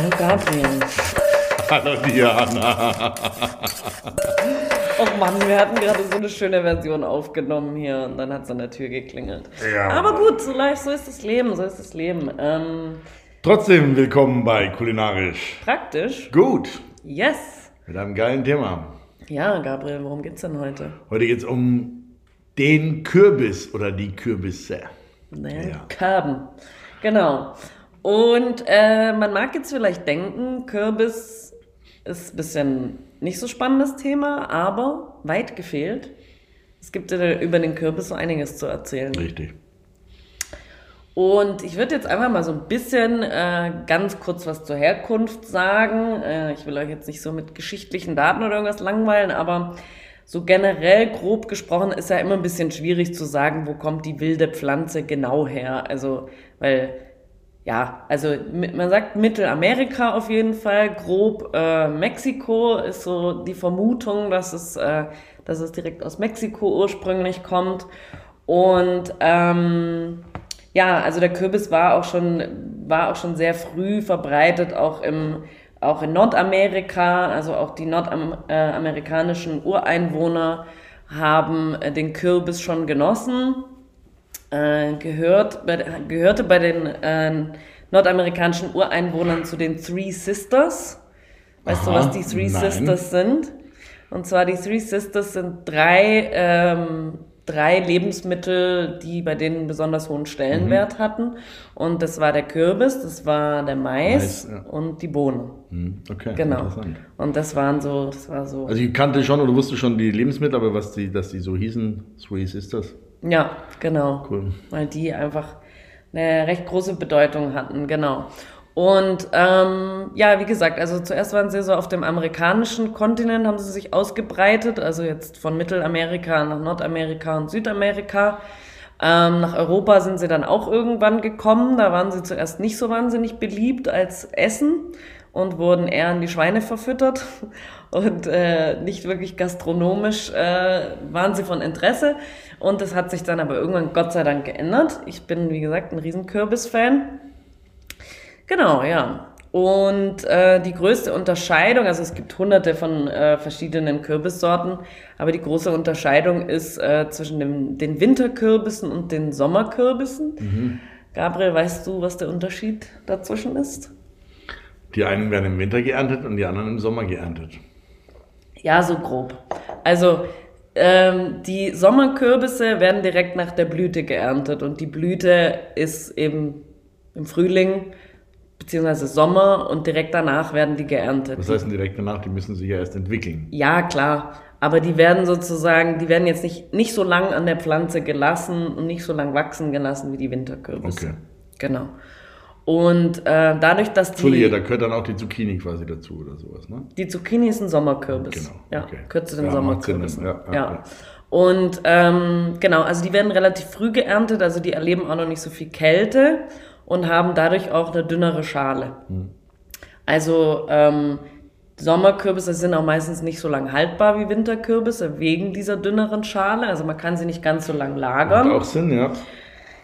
Hallo Gabriel. Hallo Diana. Oh Mann, wir hatten gerade so eine schöne Version aufgenommen hier und dann hat es an der Tür geklingelt. Ja. Aber gut, so live, so ist das Leben, so ist das Leben. Ähm, Trotzdem willkommen bei Kulinarisch. praktisch. Gut, Yes. mit einem geilen Thema. Ja, Gabriel, worum geht's denn heute? Heute geht es um den Kürbis oder die Kürbisse. Ne? Ja. Körben. Genau. Und äh, man mag jetzt vielleicht denken, Kürbis ist ein bisschen nicht so spannendes Thema, aber weit gefehlt. Es gibt über den Kürbis so einiges zu erzählen. Richtig. Und ich würde jetzt einfach mal so ein bisschen äh, ganz kurz was zur Herkunft sagen. Äh, ich will euch jetzt nicht so mit geschichtlichen Daten oder irgendwas langweilen, aber so generell grob gesprochen ist ja immer ein bisschen schwierig zu sagen, wo kommt die wilde Pflanze genau her. Also, weil, ja, also man sagt Mittelamerika auf jeden Fall, grob äh, Mexiko ist so die Vermutung, dass es, äh, dass es direkt aus Mexiko ursprünglich kommt. Und ähm, ja, also der Kürbis war auch schon, war auch schon sehr früh verbreitet, auch im, auch in Nordamerika. Also auch die nordamerikanischen Ureinwohner haben äh, den Kürbis schon genossen. Äh, gehört, bei, gehörte bei den äh, nordamerikanischen Ureinwohnern zu den Three Sisters. Weißt du, Aha, was die Three nein. Sisters sind? Und zwar die Three Sisters sind drei, ähm, drei Lebensmittel, die bei denen einen besonders hohen Stellenwert hatten. Und das war der Kürbis, das war der Mais, Mais, ja. und die Bohnen. Hm, Okay, Genau. interessant. Und das waren so, das war so. Also ich kannte schon oder wusste schon die Lebensmittel, aber was die, dass die so hießen, Three Sisters, ja, genau. cool. weil die einfach eine recht große Bedeutung hatten, genau. Und ähm, ja, wie gesagt, also zuerst waren sie so auf dem amerikanischen Kontinent, haben sie sich ausgebreitet, also jetzt von Mittelamerika nach Nordamerika und Südamerika. Ähm, nach Europa sind sie dann auch irgendwann gekommen. Da waren sie zuerst nicht so wahnsinnig beliebt als Essen und wurden eher an die Schweine verfüttert und äh, nicht wirklich gastronomisch äh, waren sie von Interesse. Und das hat sich dann aber irgendwann Gott sei Dank geändert. Ich bin, wie gesagt, ein riesen Kürbis-Fan. Genau, ja. Und äh, die größte Unterscheidung, also es gibt hunderte von äh, verschiedenen Kürbissorten, aber die große Unterscheidung ist äh, zwischen dem, den Winterkürbissen und den Sommerkürbissen. Gabriel, weißt du, was der Unterschied dazwischen ist? Die einen werden im Winter geerntet und die anderen im Sommer geerntet. Ja, so grob. Also ähm, die Sommerkürbisse werden direkt nach der Blüte geerntet und die Blüte ist eben im Frühling beziehungsweise Sommer und direkt danach werden die geerntet. Was heißt denn direkt danach, die müssen sich ja erst entwickeln. Ja, klar. Aber die werden sozusagen, die werden jetzt nicht, nicht so lang an der Pflanze gelassen und nicht so lang wachsen gelassen wie die Winterkürbisse. Okay. Genau. Und äh, dadurch, dass Entschuldige, die, da gehört dann auch die Zucchini quasi dazu oder sowas, ne? die Zucchini ist ein Sommerkürbis. Genau, Ja, okay. zu den Ja, macht Sinn, Sommerkürbissen. ja, ja, ja. Und ähm, genau, also die werden relativ früh geerntet, also die erleben auch noch nicht so viel Kälte und haben dadurch auch eine dünnere Schale. Hm. Also ähm, Sommerkürbisse sind auch meistens nicht so lang haltbar wie Winterkürbisse wegen dieser dünneren Schale. Also man kann sie nicht ganz so lang Macht lagern. auch Sinn, ja.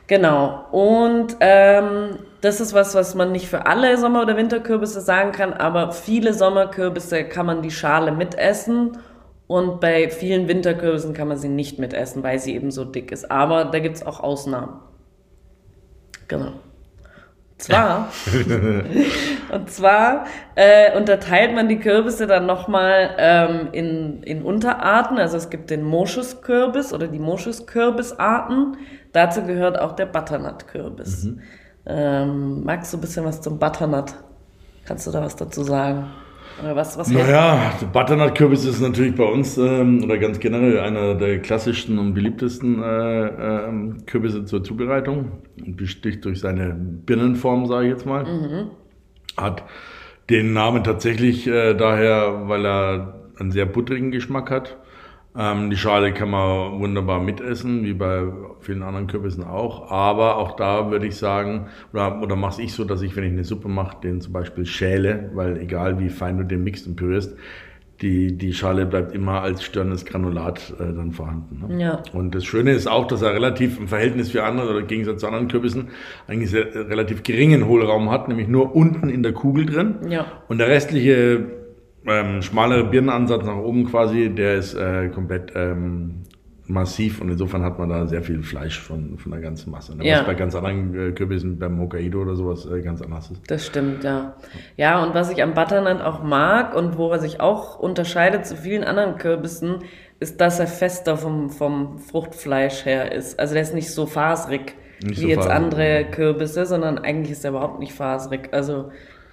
Genau. Und ähm, das ist was, was man nicht für alle Sommer- oder Winterkürbisse sagen kann, aber viele Sommerkürbisse kann man die Schale mitessen und bei vielen Winterkürbissen kann man sie nicht mitessen, weil sie eben so dick ist. Aber da gibt's auch Ausnahmen. Genau. Zwar, und zwar äh, unterteilt man die Kürbisse dann nochmal ähm, in, in Unterarten. Also es gibt den Moschuskürbis oder die Moschuskürbisarten. Dazu gehört auch der Butternut-Kürbis. Ähm, magst du ein bisschen was zum Butternut? Kannst du da was dazu sagen? Was, was Naja, der Butternut-Kürbis ist natürlich bei uns ähm, oder ganz generell einer der klassischsten und beliebtesten äh, ähm, Kürbisse zur Zubereitung. Besticht durch seine Birnenform, sage ich jetzt mal. Hat den Namen tatsächlich äh, daher, weil er einen sehr butterigen Geschmack hat. Ähm, die Schale kann man wunderbar mitessen, wie bei vielen anderen Kürbissen auch. Aber auch da würde ich sagen, oder, oder mache ich so, dass ich, wenn ich eine Suppe mache, den zum Beispiel schäle, weil egal wie fein du den mixt und pürierst, die, die Schale bleibt immer als störendes Granulat äh, dann vorhanden. Ne? Ja. Und das Schöne ist auch, dass er relativ im Verhältnis für andere oder im Gegensatz zu anderen Kürbissen eigentlich sehr, relativ geringen Hohlraum hat, nämlich nur unten in der Kugel drin. Ja. Und der restliche ähm, schmale Birnenansatz nach oben quasi, der ist äh, komplett ähm, massiv und insofern hat man da sehr viel Fleisch von, von der ganzen Masse. Ne? Ja. Was bei ganz anderen äh, Kürbissen, beim Hokkaido oder sowas, äh, ganz anders ist. Das stimmt, ja. Ja, und was ich am Butternut auch mag und wo er sich auch unterscheidet zu vielen anderen Kürbissen, ist, dass er fester vom, vom Fruchtfleisch her ist. Also der ist nicht so faserig Nicht wie so jetzt faserig, andere. Kürbisse, sondern eigentlich ist er überhaupt nicht faserig. Also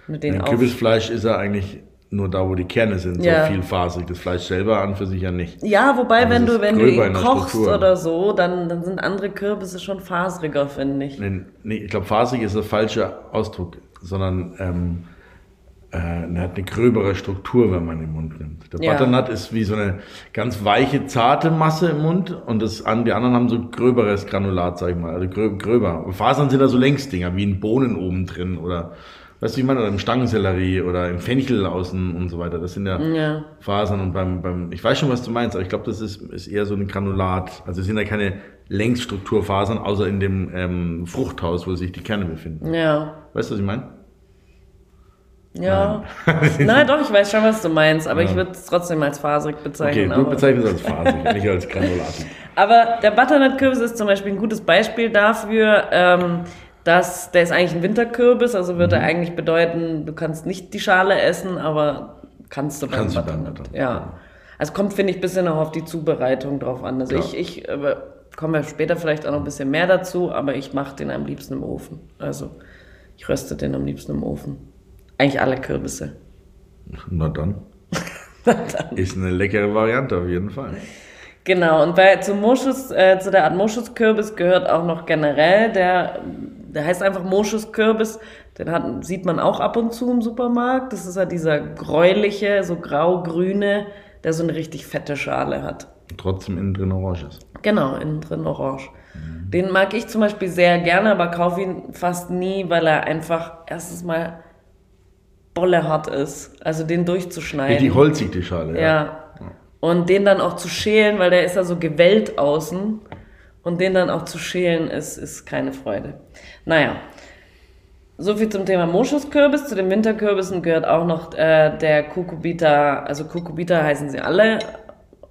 mit den Kürbisfleisch ist er eigentlich nur da, wo die Kerne sind, Ja. so vielfasig. Das Fleisch selber an für sich ja nicht. Ja, wobei, Aber wenn du, wenn du ihn kochst Struktur. oder so, dann, dann sind andere Kürbisse schon faseriger, finde ich. Nee, nee, ich glaube, fasig ist der falsche Ausdruck, sondern ähm, äh, er hat eine gröbere Struktur, wenn man ihn im Mund nimmt. Der Ja. Butternut ist wie so eine ganz weiche, zarte Masse im Mund und das, an, die anderen haben so gröberes Granulat, sag ich mal, also grö, gröber. Fasern sind da so Längsdinger, wie in Bohnen oben drin oder, weißt du, wie ich meine, oder im Stangensellerie oder im Fenchel außen und so weiter. Das sind ja, Ja. Fasern und beim, beim, ich weiß schon, was du meinst, aber ich glaube, das ist, ist eher so ein Granulat. Also es sind ja keine Längsstrukturfasern, außer in dem ähm, Fruchthaus, wo sich die Kerne befinden. Ja. Weißt du, was ich meine? Ja. Nein, doch, ich weiß schon, was du meinst, aber ich würde es trotzdem als Okay, bezeichnen. du aber- bezeichnest es als fasig, nicht als Granulat. Aber der Butternut-Kürbis ist zum Beispiel ein gutes Beispiel dafür, ähm, dass der ist eigentlich ein Winterkürbis, also würde Mhm. eigentlich bedeuten, du kannst nicht die Schale essen, aber kannst du beim Kannst du beim Butternut. Ja. Also kommt, finde ich, ein bisschen auch auf die Zubereitung drauf an. Also Ja. ich, ich äh, komme ja später vielleicht auch noch ein bisschen mehr dazu, aber ich mache den am liebsten im Ofen. Also ich röste den am liebsten im Ofen. Eigentlich alle Kürbisse. Na dann. Ist eine leckere Variante auf jeden Fall. Genau, und bei, zu, Moschus, äh, zu der Art Moschuskürbis gehört auch noch generell der, der heißt einfach Moschuskürbis, den hat, sieht man auch ab und zu im Supermarkt. Das ist ja dieser gräuliche, so grau-grüne, der so eine richtig fette Schale hat. Und trotzdem innen drin orange ist. Genau, innen drin orange. Den mag ich zum Beispiel sehr gerne, aber kaufe ihn fast nie, weil er einfach erstens mal bolle hart ist. Also den durchzuschneiden. Richtig holzig, die Schale. Ja. Und den dann auch zu schälen, weil der ist ja so gewellt außen. Und den dann auch zu schälen ist, ist keine Freude. Naja. So viel zum Thema Moschuskürbis. Zu den Winterkürbissen gehört auch noch äh, der Cucurbita, also Cucurbita heißen sie alle,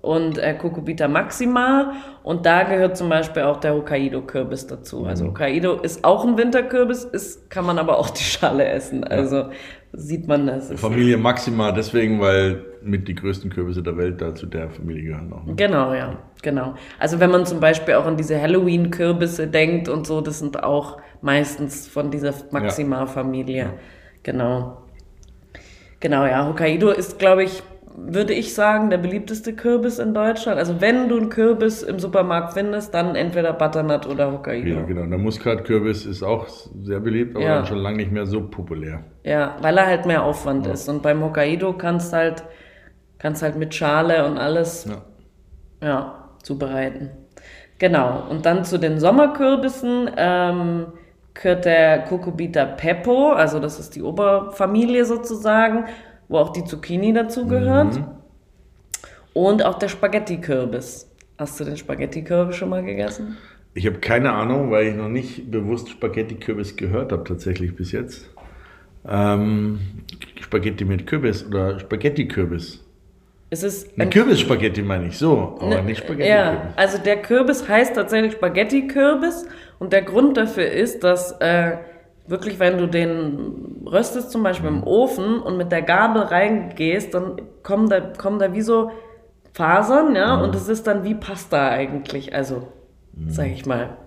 und äh, Cucurbita maxima. Und da gehört zum Beispiel auch der Hokkaido-Kürbis dazu. Also Hokkaido ist auch ein Winterkürbis, ist, kann man aber auch die Schale essen. Also sieht man das. Familie Maxima, deswegen, weil mit die größten Kürbisse der Welt da zu der Familie gehören auch. Ne? Genau, ja, genau. Also wenn man zum Beispiel auch an diese Halloween-Kürbisse denkt und so, das sind auch meistens von dieser Maxima-Familie. Genau. Genau, ja. Hokkaido ist, glaube ich, würde ich sagen, der beliebteste Kürbis in Deutschland. Also wenn du einen Kürbis im Supermarkt findest, dann entweder Butternut oder Hokkaido. Ja, genau. Der Muskatkürbis ist auch sehr beliebt, aber Ja. dann schon lange nicht mehr so populär. Ja, weil er halt mehr Aufwand ist. Und beim Hokkaido kannst halt, kannst halt mit Schale und alles Ja. Ja, zubereiten. Genau. Und dann zu den Sommerkürbissen ähm, gehört der Cucurbita Peppo, also das ist die Oberfamilie sozusagen, wo auch die Zucchini dazu gehört. Und auch der Spaghetti-Kürbis. Hast du den Spaghetti-Kürbis schon mal gegessen? Ich habe keine Ahnung, weil ich noch nicht bewusst Spaghetti-Kürbis gehört habe, tatsächlich bis jetzt. Ähm, Spaghetti mit Kürbis oder Spaghetti-Kürbis. Es ist Ein Kürbisspaghetti meine ich so, aber Ne, nicht Ja, Spaghetti-Kürbis. also der Kürbis heißt tatsächlich Spaghetti-Kürbis und der Grund dafür ist, dass äh, wirklich, wenn du den röstest zum Beispiel im Ofen und mit der Gabel reingehst, dann kommen da, kommen da wie so Fasern, ja, und es ist dann wie Pasta eigentlich, also sag ich mal,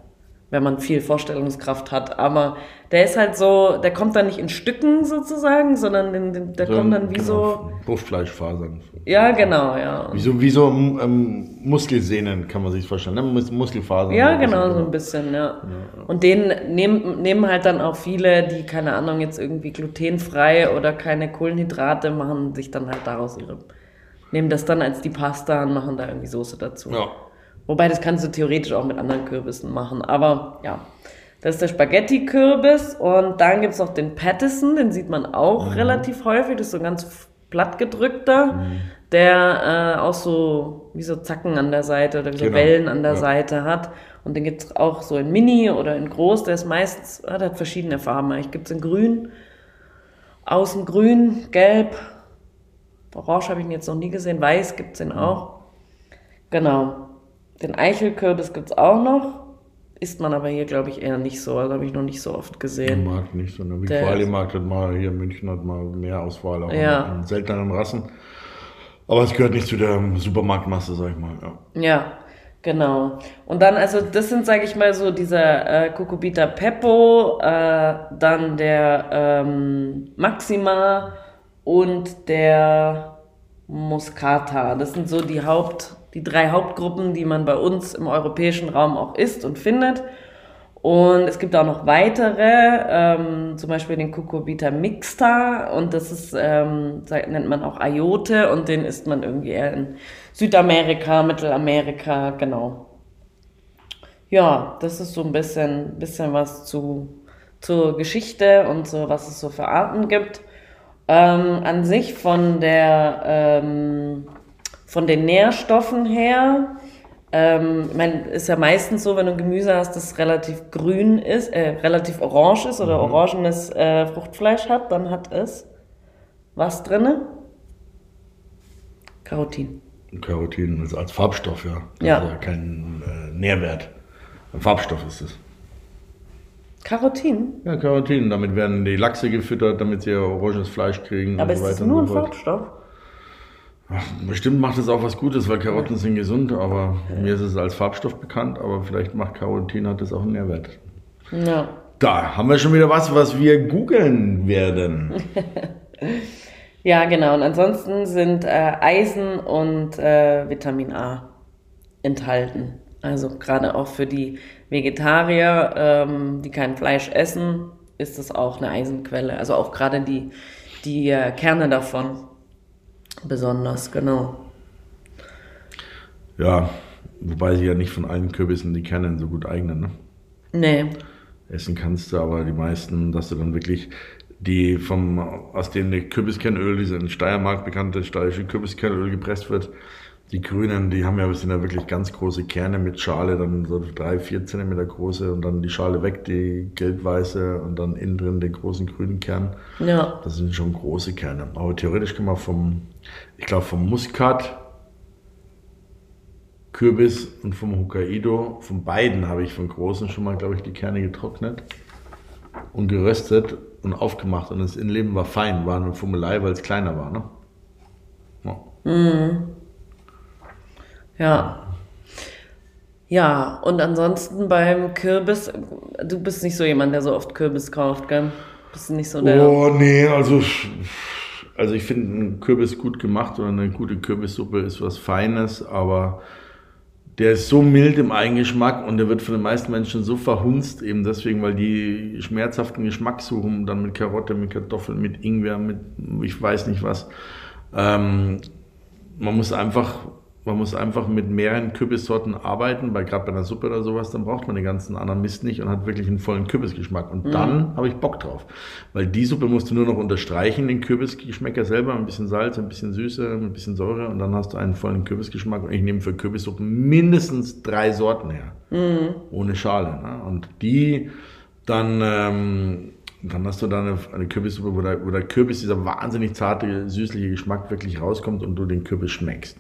wenn man viel Vorstellungskraft hat, aber der ist halt so, der kommt dann nicht in Stücken sozusagen, sondern den, den, der kommt dann wie so, genau, Bruchfleischfasern. ja genau, ja. Wie so, wie so ähm, Muskelsehnen kann man sich vorstellen, ne? Mus Muskelfasern. Ja, So genau, so ein bisschen, ja. Und den nehmen, nehmen halt dann auch viele, die, keine Ahnung, jetzt irgendwie glutenfrei oder keine Kohlenhydrate machen, sich dann halt daraus ihre, nehmen das dann als die Pasta und machen da irgendwie Soße dazu. Ja. Wobei, das kannst du theoretisch auch mit anderen Kürbissen machen, aber ja. Das ist der Spaghetti-Kürbis und dann gibt's noch den Pattison, den sieht man auch relativ häufig, das ist so ein ganz plattgedrückter, mhm. der äh, auch so wie so Zacken an der Seite oder wie so genau. Wellen an der ja. Seite hat. Und den gibt es auch so in Mini oder in Groß. Der ist meistens, der hat verschiedene Farben. Ich gibt es in Grün, außen grün, gelb, orange habe ich ihn jetzt noch nie gesehen, weiß gibt es den auch. Genau. Den Eichelkürbis gibt es auch noch. Isst man aber hier, glaube ich, eher nicht so. Also habe ich noch nicht so oft gesehen. Markt nicht so. Ne? Viktualienmarkt hat mal hier in München hat mal mehr Auswahl, auch ja. in seltenen Rassen. Aber es gehört nicht zu der Supermarktmasse, sag ich mal. Ja, ja genau. Und dann, also das sind, sage ich mal, so dieser äh, Cucubita Peppo, äh, dann der ähm, Maxima und der Muscata. Das sind so die Haupt die drei Hauptgruppen, die man bei uns im europäischen Raum auch isst und findet. Und es gibt auch noch weitere, ähm, zum Beispiel den Cucurbita mixta und das ist, ähm, nennt man auch Ayote und den isst man irgendwie eher in Südamerika, Mittelamerika, genau. Ja, das ist so ein bisschen, bisschen was zu, zur Geschichte und so, was es so für Arten gibt. Ähm, an sich von der ähm, von den Nährstoffen her, ähm, ich meine, ist ja meistens so, wenn du Gemüse hast, das relativ grün ist, äh, relativ orange ist oder mhm. orangenes äh, Fruchtfleisch hat, dann hat es was drinne? Carotin. Carotin ist als Farbstoff, ja. Das ja. ist ja kein äh, Nährwert. Ein Farbstoff ist es. Carotin? Ja, Carotin. Damit werden die Lachse gefüttert, damit sie oranges Fleisch kriegen. Aber und so weiter ist es nur ein Farbstoff? Bestimmt macht es auch was Gutes, weil Karotten sind gesund, aber mir ist es als Farbstoff bekannt, aber vielleicht macht Carotin hat das auch einen Nährwert. Ja. Da haben wir schon wieder was, was wir googeln werden. ja, genau. Und ansonsten sind äh, Eisen und äh, Vitamin A enthalten. Also gerade auch für die Vegetarier, ähm, die kein Fleisch essen, ist das auch eine Eisenquelle. Also auch gerade die, die äh, Kerne davon besonders, genau. Ja, wobei sie ja nicht von allen Kürbissen die Kerne so gut eignen, ne? Nee. Essen kannst du, aber die meisten, dass du dann wirklich die vom, aus denen die Kürbiskernöl, diese in Steiermark bekannte steirische Kürbiskernöl gepresst wird, die grünen, die haben ja, sind ja wirklich ganz große Kerne mit Schale, dann so drei, vier Zentimeter große und dann die Schale weg, die gelbweiße und dann innen drin den großen grünen Kern. Ja. Das sind schon große Kerne. Aber theoretisch kann man vom, ich glaube vom Muskat, Kürbis und vom Hokkaido, von beiden habe ich von großen schon mal, glaube ich, die Kerne getrocknet und geröstet und aufgemacht und das Innenleben war fein, war eine Fummelei, weil es kleiner war. Ne? Ja. Mhm. Ja. Ja, und ansonsten beim Kürbis, du bist nicht so jemand, der so oft Kürbis kauft, gell? Bist nicht so der. Oh, nee, also, also ich finde ein Kürbis gut gemacht oder eine gute Kürbissuppe ist was Feines, aber der ist so mild im Eigengeschmack und der wird von den meisten Menschen so verhunzt, eben deswegen, weil die schmerzhaften Geschmack suchen, dann mit Karotte, mit Kartoffeln, mit Ingwer, mit ich weiß nicht was. Ähm, man muss einfach man muss einfach mit mehreren Kürbissorten arbeiten, weil gerade bei einer Suppe oder sowas, dann braucht man den ganzen anderen Mist nicht und hat wirklich einen vollen Kürbisgeschmack. Und mhm. dann habe ich Bock drauf. Weil die Suppe musst du nur noch unterstreichen, den Kürbisgeschmäcker selber, ein bisschen Salz, ein bisschen Süße, ein bisschen Säure und dann hast du einen vollen Kürbisgeschmack. Und ich nehme für Kürbissuppen mindestens drei Sorten her. Mhm. Ohne Schale. Ne? Und die dann, ähm, dann hast du da eine, eine Kürbissuppe, wo der, wo der Kürbis, dieser wahnsinnig zarte, süßliche Geschmack wirklich rauskommt und du den Kürbis schmeckst.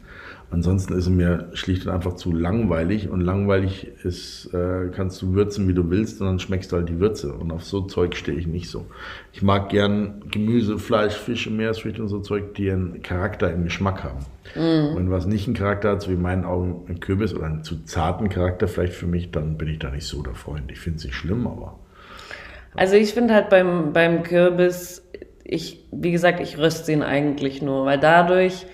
Ansonsten ist es mir schlicht und einfach zu langweilig und langweilig ist, äh, kannst du würzen, wie du willst und dann schmeckst du halt die Würze und auf so Zeug stehe ich nicht so. Ich mag gern Gemüse, Fleisch, Fische, Meeresfrüchte und so Zeug, die einen Charakter im Geschmack haben. Mm. Und was nicht einen Charakter hat, so wie in meinen Augen ein Kürbis oder einen zu zarten Charakter vielleicht für mich, dann bin ich da nicht so der Freund. Ich finde es nicht schlimm, aber... Also ich finde halt beim, beim Kürbis, ich, wie gesagt, ich röste ihn eigentlich nur, weil dadurch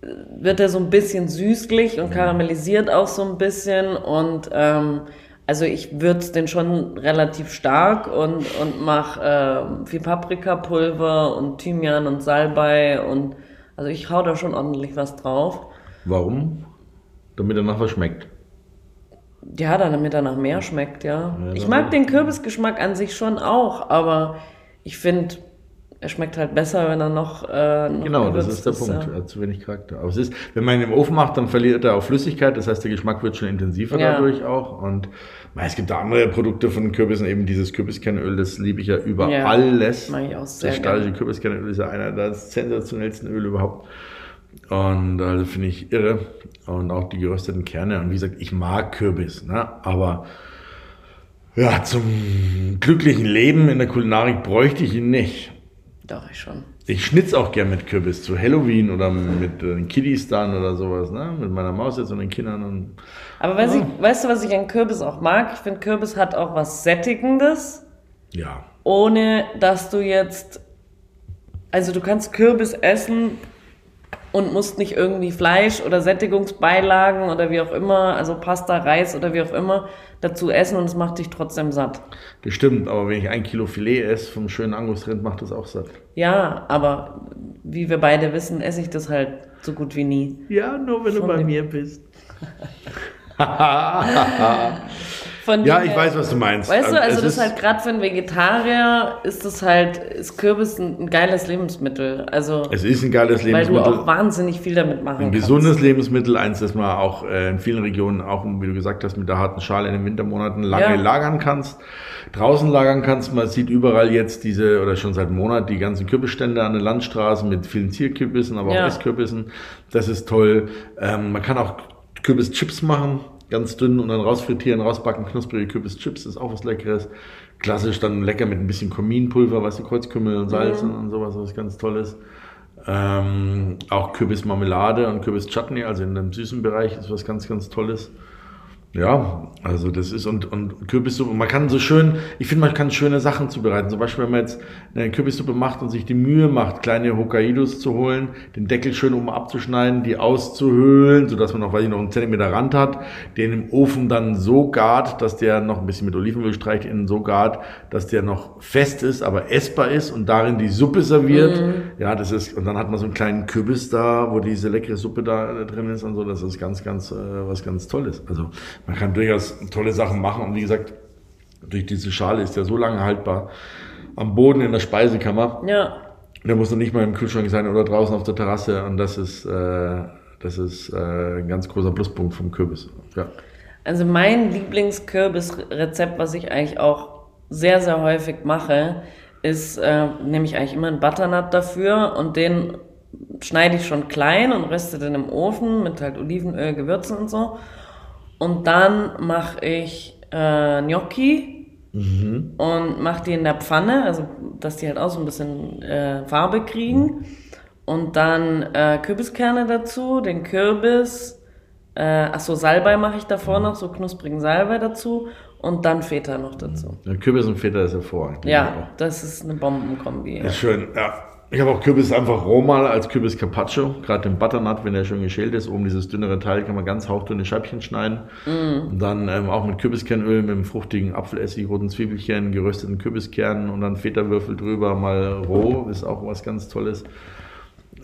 wird er so ein bisschen süßlich und karamellisiert auch so ein bisschen und ähm, also ich würze den schon relativ stark und, und mache äh, viel Paprikapulver und Thymian und Salbei und also ich hau da schon ordentlich was drauf. Warum? Damit er nachher schmeckt. Ja, damit er nach mehr schmeckt, ja. ja ich mag den Kürbisgeschmack an sich schon auch, aber ich finde, er schmeckt halt besser, wenn er noch. Äh, noch Genau, das ist der Punkt. ja. Er hat zu wenig Charakter. Aber es ist, wenn man ihn im Ofen macht, dann verliert er auch Flüssigkeit. Das heißt, der Geschmack wird schon intensiver Ja. dadurch auch. Und es gibt da andere Produkte von Kürbissen, eben dieses Kürbiskernöl, das liebe ich ja über Ja, alles. mag ich auch sehr Das steirische Kürbiskernöl ist ja einer der sensationellsten Öle überhaupt. Und also finde ich irre. Und auch die gerösteten Kerne. Und wie gesagt, ich mag Kürbis, ne? aber ja, zum glücklichen Leben in der Kulinarik bräuchte ich ihn nicht. Doch, ich schon. Ich schnitz auch gern mit Kürbis zu Halloween oder mit äh, den Kiddies dann oder sowas, ne? Mit meiner Maus jetzt und den Kindern und Aber weißt, Ja. ich, weißt du, was ich an Kürbis auch mag? Ich finde, Kürbis hat auch was Sättigendes, ja. ohne dass du jetzt. Also, du kannst Kürbis essen und musst nicht irgendwie Fleisch oder Sättigungsbeilagen oder wie auch immer, also Pasta, Reis oder wie auch immer, dazu essen und es macht dich trotzdem satt. Das stimmt, aber wenn ich ein Kilo Filet esse vom schönen Angusrind, macht das auch satt. Ja, aber wie wir beide wissen, esse ich das halt so gut wie nie. Ja, nur wenn du bei mir bist. Von Ja, ich weiß, was du meinst. Weißt du, Ähm, also es das ist- halt gerade für einen Vegetarier ist das halt, ist Kürbis ein, ein geiles Lebensmittel. Also, Es ist ein geiles weil du Lebensmittel. auch wahnsinnig viel damit machen Ein kannst. gesundes Lebensmittel, eins, das man auch äh, in vielen Regionen, auch wie du gesagt hast, mit der harten Schale in den Wintermonaten lange Ja. lagern kannst, draußen lagern kannst. Man sieht überall jetzt diese, oder schon seit einem Monat, die ganzen Kürbisstände an den Landstraßen mit vielen Zierkürbissen, aber Ja. auch Esskürbissen. Das ist toll. Ähm, man kann auch Kürbischips machen, ganz dünn und dann rausfrittieren, rausbacken, knusprige Kürbischips, ist auch was Leckeres. Klassisch dann lecker mit ein bisschen Kominpulver, weißt du, Kreuzkümmel und Salz Mhm. und, sowas, was ganz Tolles. Ähm, auch Kürbismarmelade und Kürbis-Chutney, also in dem süßen Bereich, ist was ganz, ganz Tolles. Ja, also das ist und, und Kürbissuppe, man kann so schön, ich finde, man kann schöne Sachen zubereiten. Zum Beispiel, wenn man jetzt eine Kürbissuppe macht und sich die Mühe macht, kleine Hokkaidos zu holen, den Deckel schön oben abzuschneiden, die auszuhöhlen, sodass man noch, weil ich noch einen Zentimeter Rand hat, den im Ofen dann so gart, dass der noch ein bisschen mit Olivenöl streicht, innen so gart, dass der noch fest ist, aber essbar ist und darin die Suppe serviert. Ja, das ist, und dann hat man so einen kleinen Kürbis da, wo diese leckere Suppe da drin ist und so, das ist ganz, ganz, äh, was ganz Tolles. Also, man kann durchaus tolle Sachen machen und wie gesagt, durch diese Schale ist der so lange haltbar. Am Boden in der Speisekammer. Ja, Der muss noch nicht mal im Kühlschrank sein oder draußen auf der Terrasse und das ist, äh, das ist äh, ein ganz großer Pluspunkt vom Kürbis. Ja. also mein Lieblingskürbisrezept, was ich eigentlich auch sehr, sehr häufig mache, ist, äh, nehme ich eigentlich immer einen Butternut dafür und den schneide ich schon klein und röste den im Ofen mit halt Olivenöl, Gewürzen und so. Und dann mache ich äh, Gnocchi und mache die in der Pfanne, also dass die halt auch so ein bisschen äh, Farbe kriegen. Und dann äh, Kürbiskerne dazu, den Kürbis, äh, achso, Salbei mache ich davor noch, so knusprigen Salbei dazu und dann Feta noch dazu. Der Kürbis und Feta ist hervorragend. Ja, das ist eine Bombenkombi. Ist schön, ja. Ich habe auch Kürbis einfach roh mal als Kürbis Carpaccio, gerade den Butternut, wenn der schon geschält ist. Oben dieses dünnere Teil kann man ganz hauchdünne Scheibchen schneiden. Und dann ähm, auch mit Kürbiskernöl, mit einem fruchtigen Apfelessig, roten Zwiebelchen, gerösteten Kürbiskernen und dann Feta-Würfel drüber, mal roh, ist auch was ganz Tolles.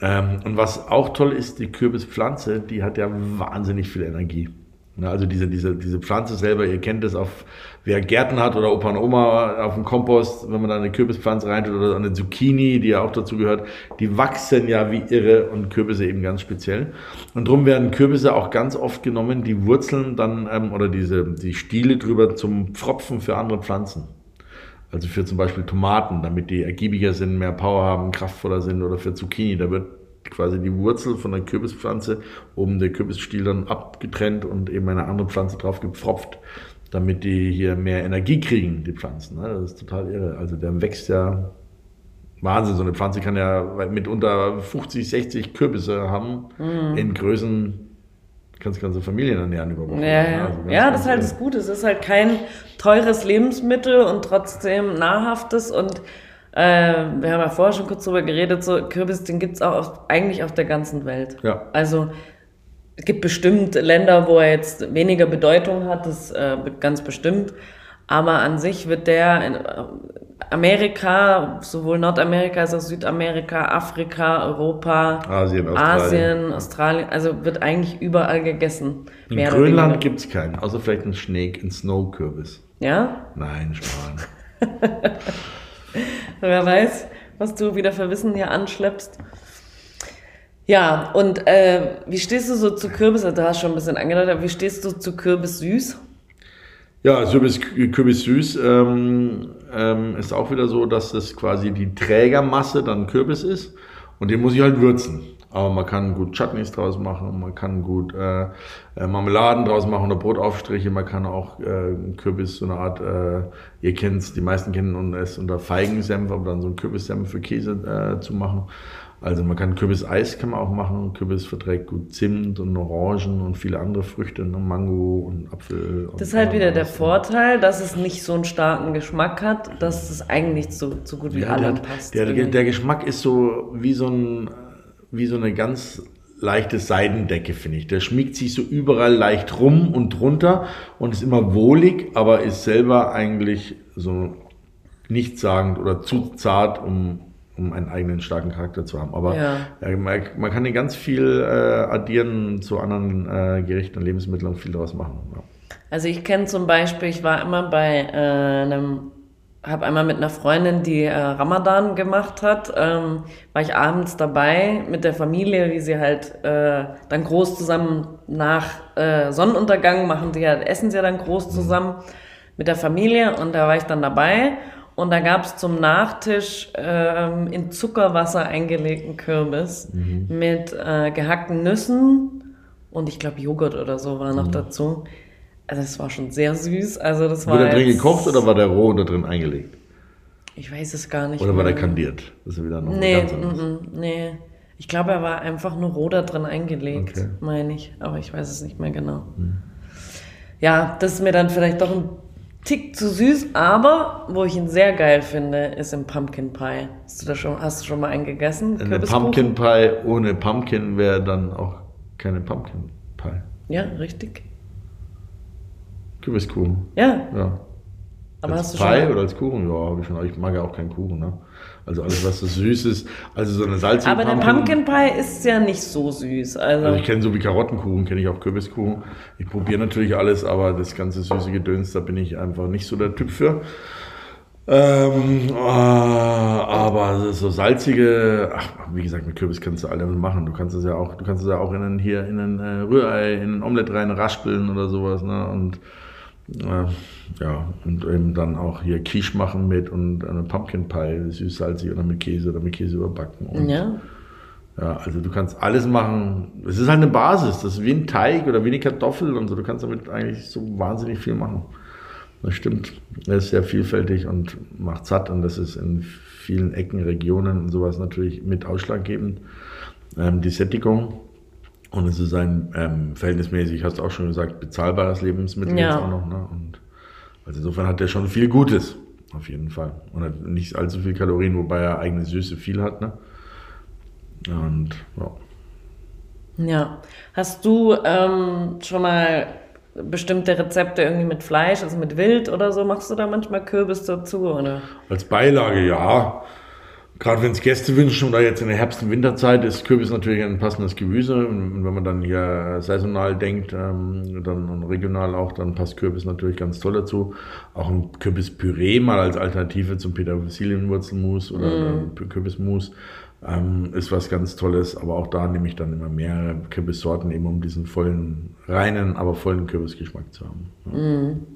Ähm, und was auch toll ist, die Kürbispflanze, die hat ja wahnsinnig viel Energie. Ne, Also diese, diese, diese Pflanze selber, ihr kennt es auf, wer Gärten hat oder Opa und Oma auf dem Kompost, wenn man da eine Kürbispflanze reintut oder eine Zucchini, die ja auch dazu gehört, die wachsen ja wie irre und Kürbisse eben ganz speziell. Und drum werden Kürbisse auch ganz oft genommen, die Wurzeln dann ähm, oder diese, die Stiele drüber zum Pfropfen für andere Pflanzen. Also für zum Beispiel Tomaten, damit die ergiebiger sind, mehr Power haben, kraftvoller sind oder für Zucchini, da wird quasi die Wurzel von der Kürbispflanze, oben der Kürbisstiel dann abgetrennt und eben eine andere Pflanze drauf gepfropft, damit die hier mehr Energie kriegen, die Pflanzen. ne? Das ist total irre. Also der wächst ja Wahnsinn. So eine Pflanze kann ja mitunter 50, 60 Kürbisse haben in Größen, kannst ganze Familien ernähren über Wochen. Ja, ja. Also ganz, ja, das ist halt das Gute. Es ist halt kein teures Lebensmittel und trotzdem nahrhaftes. Und äh, wir haben ja vorher schon kurz drüber geredet, so Kürbis, den gibt's auch auf, eigentlich auf der ganzen Welt. Ja. Also es gibt bestimmt Länder, wo er jetzt weniger Bedeutung hat, das äh, ganz bestimmt. Aber an sich wird der in äh, Amerika, sowohl Nordamerika als auch Südamerika, Afrika, Europa, Asien, Australien. Asien, Australien, also wird eigentlich überall gegessen. In Grönland gibt es keinen, außer vielleicht einen Snake, einen Snow-Kürbis. Ja, Nein, Schmarrn. wer weiß. was du wieder für Wissen hier anschleppst. Ja, und äh, wie stehst du so zu Kürbis? Also, du hast schon ein bisschen angedeutet, aber wie stehst du zu Kürbis süß? Ja, Kürbis, Kürbis süß ähm, ähm, ist auch wieder so, dass es quasi die Trägermasse dann Kürbis ist und den muss ich halt würzen. Aber man kann gut Chutneys draus machen, man kann gut äh, äh, Marmeladen draus machen oder Brotaufstriche, man kann auch äh, Kürbis, so eine Art, äh, ihr kennt es, die meisten kennen es unter Feigensenf, aber dann so ein Kürbissenf für Käse äh, zu machen. Also man kann Kürbiseis kann man auch machen. Kürbis verträgt gut Zimt und Orangen und viele andere Früchte, ne? Mango und Apfel. Und das ist halt wieder der Vorteil, dass es nicht so einen starken Geschmack hat, dass es eigentlich so, so gut wie ja, allem passt. Der, der, Geschmack ist so wie so, ein, wie so eine ganz leichte Seidendecke, finde ich. Der schmiegt sich so überall leicht rum und drunter und ist immer wohlig, aber ist selber eigentlich so nichtssagend oder zu zart, um um einen eigenen starken Charakter zu haben. Aber ja. äh, man, man, kann den ganz viel äh, addieren zu anderen äh, Gerichten und Lebensmitteln und viel daraus machen. Ja. Also ich kenne zum Beispiel, ich war immer bei äh, einem, habe einmal mit einer Freundin, die äh, Ramadan gemacht hat, ähm, war ich abends dabei mit der Familie, wie sie halt äh, dann groß zusammen nach Sonnenuntergang machen, die halt, essen sie ja dann groß mhm. zusammen mit der Familie und da war ich dann dabei und da gab es zum Nachtisch ähm, in Zuckerwasser eingelegten Kürbis mhm. mit äh, gehackten Nüssen und ich glaube Joghurt oder so war noch mhm. dazu. Also es war schon sehr süß. Also das war Wurde der drin gekocht oder war der roh da drin eingelegt? Ich weiß es gar nicht. Oder war der kandiert? Das ist wieder noch nee, ganz m -m, nee. Ich glaube, er war einfach nur roh da drin eingelegt, okay. meine ich. Aber ich weiß es nicht mehr genau. Mhm. Ja, das ist mir dann vielleicht doch ein Tick zu süß, aber wo ich ihn sehr geil finde, ist im Pumpkin Pie. Hast du, da schon, hast du schon mal einen gegessen? Eine Pumpkin Pie ohne Pumpkin wäre dann auch keine Pumpkin Pie. Ja, richtig. Kürbiskuchen. Ja. Ja. Aber als hast du Pie schon oder als Kuchen? Ja, habe ich schon. Ich mag ja auch keinen Kuchen, ne? Also alles, was so süß ist. Also so eine salzige Aber Pumpkin, der Pumpkin Pie ist ja nicht so süß. Also, also ich kenne so wie Karottenkuchen, kenne ich auch Kürbiskuchen. Ich probiere natürlich alles, aber das ganze süße Gedöns, da bin ich einfach nicht so der Typ für. Ähm, äh, aber so salzige, ach, wie gesagt, mit Kürbis kannst du alles machen. Du kannst es ja auch, du kannst es ja auch in einen, hier in ein äh, Rührei, in ein Omelett rein raspeln oder sowas, ne? Und ja, und eben dann auch hier Quiche machen mit und eine Pumpkin Pie, süß-salzig oder mit Käse oder mit Käse überbacken. Und, ja. Ja, also du kannst alles machen. Es ist halt eine Basis. Das ist wie ein Teig oder wie eine Kartoffel und so. Du kannst damit eigentlich so wahnsinnig viel machen. Das stimmt. Er ist sehr vielfältig und macht satt und das ist in vielen Ecken, Regionen und sowas natürlich mit ausschlaggebend. Ähm, die Sättigung und es ist ein ähm, verhältnismäßig, hast du auch schon gesagt, bezahlbares Lebensmittel ja. jetzt auch noch. Ne? Und also insofern hat er schon viel Gutes, auf jeden Fall. Und hat nicht allzu viel Kalorien, wobei er eigene Süße viel hat. Ne? Und ja. Ja. Hast du ähm, schon mal bestimmte Rezepte irgendwie mit Fleisch, also mit Wild oder so? Machst du da manchmal Kürbis dazu? Oder? Als Beilage, ja. Gerade wenn es Gäste wünschen oder jetzt in der Herbst- und Winterzeit ist Kürbis natürlich ein passendes Gemüse. Und wenn man dann hier saisonal denkt, ähm, dann regional auch, dann passt Kürbis natürlich ganz toll dazu. Auch ein Kürbispüree mal als Alternative zum Petersilienwurzelmus oder mm. Kürbismus ähm, ist was ganz Tolles. Aber auch da nehme ich dann immer mehrere Kürbissorten, eben um diesen vollen, reinen, aber vollen Kürbisgeschmack zu haben. Ja. Mm.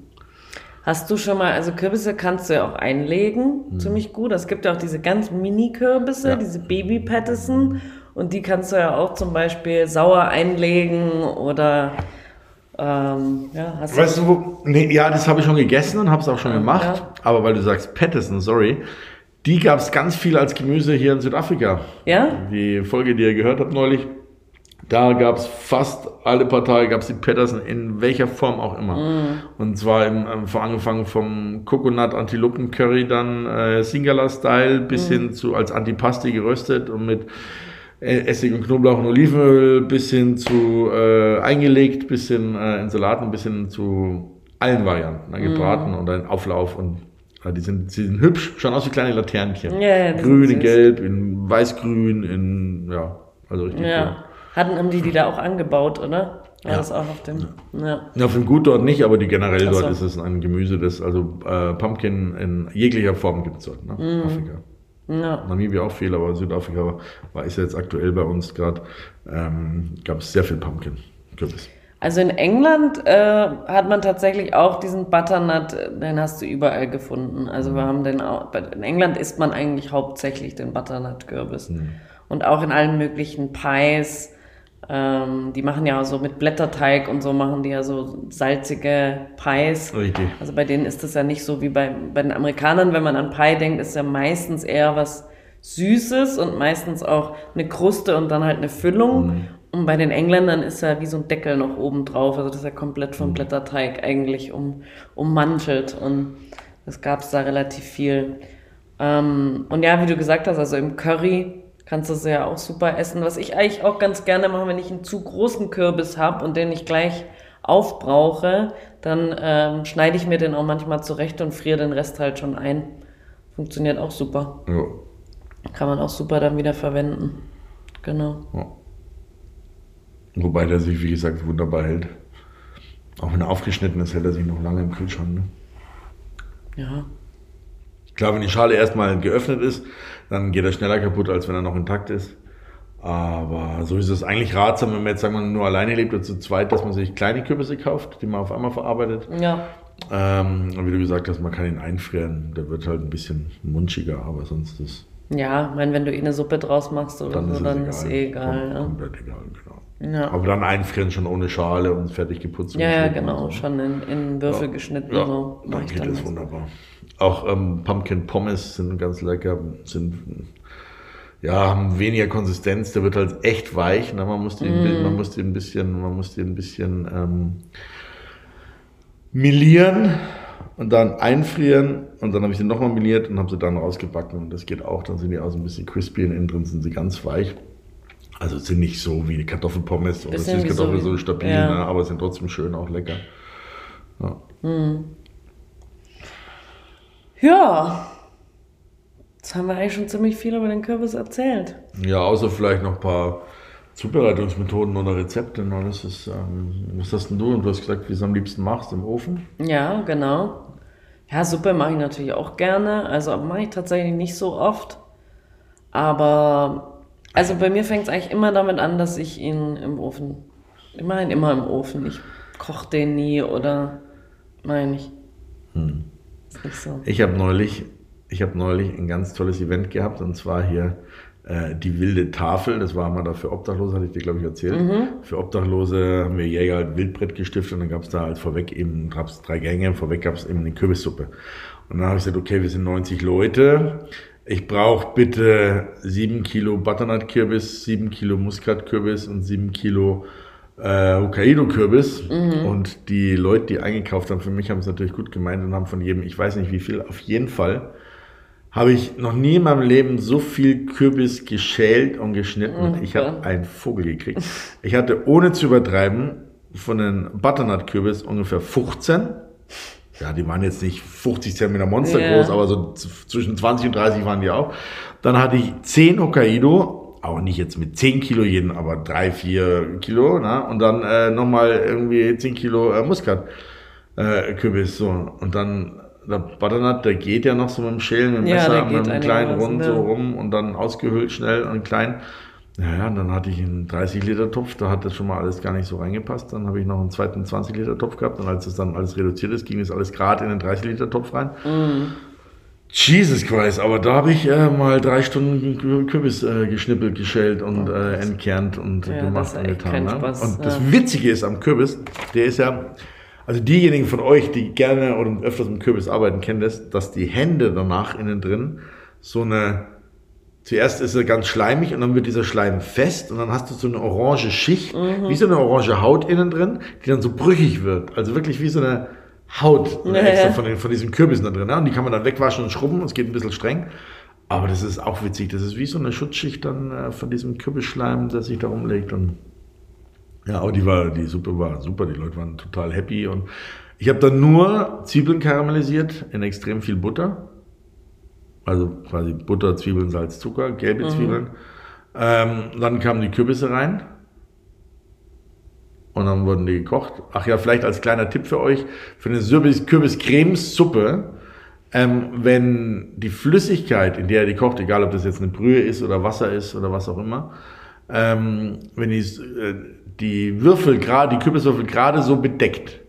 Hast du schon mal, also Kürbisse kannst du ja auch einlegen, mhm. ziemlich gut. Es gibt ja auch diese ganz Mini-Kürbisse, ja. diese Baby Pattison. Und die kannst du ja auch zum Beispiel sauer einlegen oder ähm, ja, hast weißt du, wo, nee, ja, das habe ich schon gegessen und habe es auch schon gemacht. Ja. Aber weil du sagst Pattison, sorry, die gab es ganz viel als Gemüse hier in Südafrika. Ja? Die Folge, die ihr gehört habt neulich, da gab es fast alle paar Tage gab es die Patterson in welcher Form auch immer. Mm. Und zwar im, ähm, angefangen vom Coconut Antilopen Curry dann äh, Singala-Style bis mm. hin zu als Antipasti geröstet und mit äh, Essig und Knoblauch und Olivenöl bis hin zu äh, eingelegt, bis hin äh, in Salaten, bis hin zu allen Varianten. Dann gebraten mm. und ein Auflauf und äh, die sind, die sind hübsch, schauen aus wie kleine Laternchen. Yeah, Grün, in Gelb, in Weißgrün, in ja, also richtig ja. cool. Hatten haben die die da auch angebaut, oder? War ja. das auch auf dem? Ja. ja, auf dem Gut dort nicht, aber die generell so. dort ist es ein Gemüse, das also äh, Pumpkin in jeglicher Form gibt es dort, ne? Mm. Afrika. Ja. Namibia auch viel, aber Südafrika war, war ist ja jetzt aktuell bei uns gerade, ähm, gab es sehr viel Pumpkin-Kürbis. Also in England äh, hat man tatsächlich auch diesen Butternut, den hast du überall gefunden. Also wir haben den auch, in England isst man eigentlich hauptsächlich den Butternut-Kürbis. Mhm. Und auch in allen möglichen Pies. Ähm, die machen ja so mit Blätterteig und so machen die ja so salzige Pies. Richtig. Also bei denen ist das ja nicht so wie bei, bei den Amerikanern, wenn man an Pie denkt, ist ja meistens eher was Süßes und meistens auch eine Kruste und dann halt eine Füllung. Mhm. Und bei den Engländern ist ja wie so ein Deckel noch oben drauf. Also das ist ja komplett vom mhm. Blätterteig eigentlich um, ummantelt. Und das gab es da relativ viel. Ähm, und ja, wie du gesagt hast, also im Curry kannst du es ja auch super essen. Was ich eigentlich auch ganz gerne mache, wenn ich einen zu großen Kürbis habe und den ich gleich aufbrauche, dann ähm, schneide ich mir den auch manchmal zurecht und friere den Rest halt schon ein. Funktioniert auch super. Ja. Kann man auch super dann wieder verwenden. Genau. Ja. Wobei der sich, wie gesagt, wunderbar hält. Auch wenn er aufgeschnitten ist, hält er sich noch lange im Kühlschrank. Ne? Ja. Klar, wenn die Schale erstmal geöffnet ist, dann geht er schneller kaputt, als wenn er noch intakt ist. Aber so ist es eigentlich ratsam, wenn man jetzt sagen wir, nur alleine lebt oder zu zweit, dass man sich kleine Kürbisse kauft, die man auf einmal verarbeitet. Ja. Ähm, wie du gesagt hast, man kann ihn einfrieren. Der wird halt ein bisschen munchiger, aber sonst ist. Ja, ich meine, wenn du eh eine Suppe draus machst oder dann so, ist dann egal. ist eh egal. Kom ja. Komplett egal, genau. Ja. Aber dann einfrieren schon ohne Schale und fertig geputzt. Ja, ja, genau, so. schon in, in Würfel ja. geschnitten. Ja, so dann geht das wunderbar. Auch ähm, Pumpkin Pommes sind ganz lecker, sind ja, haben weniger Konsistenz, der wird halt echt weich. Ne? Man muss die, mm. man muss die ein bisschen, man muss die ein bisschen ähm, milieren und dann einfrieren und dann habe ich sie nochmal miliert und habe sie dann rausgebacken und das geht auch. Dann sind die auch so ein bisschen crispy und innen drin sind sie ganz weich. Also sind nicht so wie die Kartoffelpommes oder Süßkartoffeln so, so stabil, ja. ne? aber sind trotzdem schön, auch lecker. Ja. Hm. Ja. Jetzt haben wir eigentlich schon ziemlich viel über den Kürbis erzählt. Ja, außer vielleicht noch ein paar Zubereitungsmethoden oder Rezepte. Ne? Das ist, ähm, was hast denn du? Und du hast gesagt, wie du es am liebsten machst, im Ofen? Ja, genau. Ja, Suppe mache ich natürlich auch gerne. Also mache ich tatsächlich nicht so oft. Aber also bei mir fängt es eigentlich immer damit an, dass ich ihn im Ofen, immerhin immer im Ofen. Ich koche den nie oder meine ich. Hm. So. Ich habe neulich, ich habe neulich ein ganz tolles Event gehabt und zwar hier äh, die wilde Tafel. Das war mal da für Obdachlose, hatte ich dir glaube ich erzählt. Mhm. Für Obdachlose haben wir Jäger halt Wildbrett gestiftet und dann gab es da halt vorweg eben, gab es drei Gänge, vorweg gab es eben eine Kürbissuppe. Und dann habe ich gesagt, okay, wir sind 90 Leute ich brauche bitte sieben Kilo Butternut-Kürbis, sieben Kilo Muskat-Kürbis und sieben Kilo äh, Hokkaido-Kürbis. Mhm. Und die Leute, die eingekauft haben, für mich haben es natürlich gut gemeint und haben von jedem, ich weiß nicht wie viel, auf jeden Fall habe ich noch nie in meinem Leben so viel Kürbis geschält und geschnitten. Mhm. Ich habe einen Vogel gekriegt. Ich hatte, ohne zu übertreiben, von den Butternut-Kürbis ungefähr 15 ja, die waren jetzt nicht 50 Zentimeter Monster yeah. groß, aber so zwischen 20 und 30 waren die auch. Dann hatte ich 10 Hokkaido, auch nicht jetzt mit 10 Kilo jeden, aber 3, 4 Kilo, ne? und dann äh, nochmal irgendwie 10 Kilo äh, Muskat äh, Kürbis, so. Und dann der Butternut, der geht ja noch so mit dem Schälen, mit dem Messer, ja, mit einem kleinen Rund so rum und dann ausgehöhlt schnell und klein. Naja, und dann hatte ich einen 30-Liter-Topf, da hat das schon mal alles gar nicht so reingepasst. Dann habe ich noch einen zweiten 20-Liter-Topf gehabt und als das dann alles reduziert ist, ging das alles gerade in den 30-Liter-Topf rein. Mm. Jesus Christ, aber da habe ich äh, mal drei Stunden Kürbis äh, geschnippelt, geschält und oh, äh, entkernt und ja, gemacht und getan. Ne? Und das Witzige ist am Kürbis, der ist ja, also diejenigen von euch, die gerne oder öfters mit Kürbis arbeiten, kennen das, dass die Hände danach innen drin so eine Zuerst ist er ganz schleimig und dann wird dieser Schleim fest und dann hast du so eine orange Schicht, mhm. wie so eine orange Haut innen drin, die dann so brüchig wird. Also wirklich wie so eine Haut ja, extra von, den, von diesen Kürbissen da drin. Ne? Und die kann man dann wegwaschen und schrubben und es geht ein bisschen streng. Aber das ist auch witzig. Das ist wie so eine Schutzschicht dann äh, von diesem Kürbisschleim, der sich da umlegt. Und ja, aber die war, die Suppe war super. Die Leute waren total happy. Und ich habe dann nur Zwiebeln karamellisiert in extrem viel Butter. Also quasi Butter, Zwiebeln, Salz, Zucker, gelbe mhm. Zwiebeln. Ähm, dann kamen die Kürbisse rein. Und dann wurden die gekocht. Ach ja, vielleicht als kleiner Tipp für euch, für eine Kürbis-Cremesuppe ähm, wenn die Flüssigkeit, in der er die kocht, egal ob das jetzt eine Brühe ist oder Wasser ist oder was auch immer, ähm, wenn die, äh, die Würfel gerade, die Kürbiswürfel gerade so bedeckt,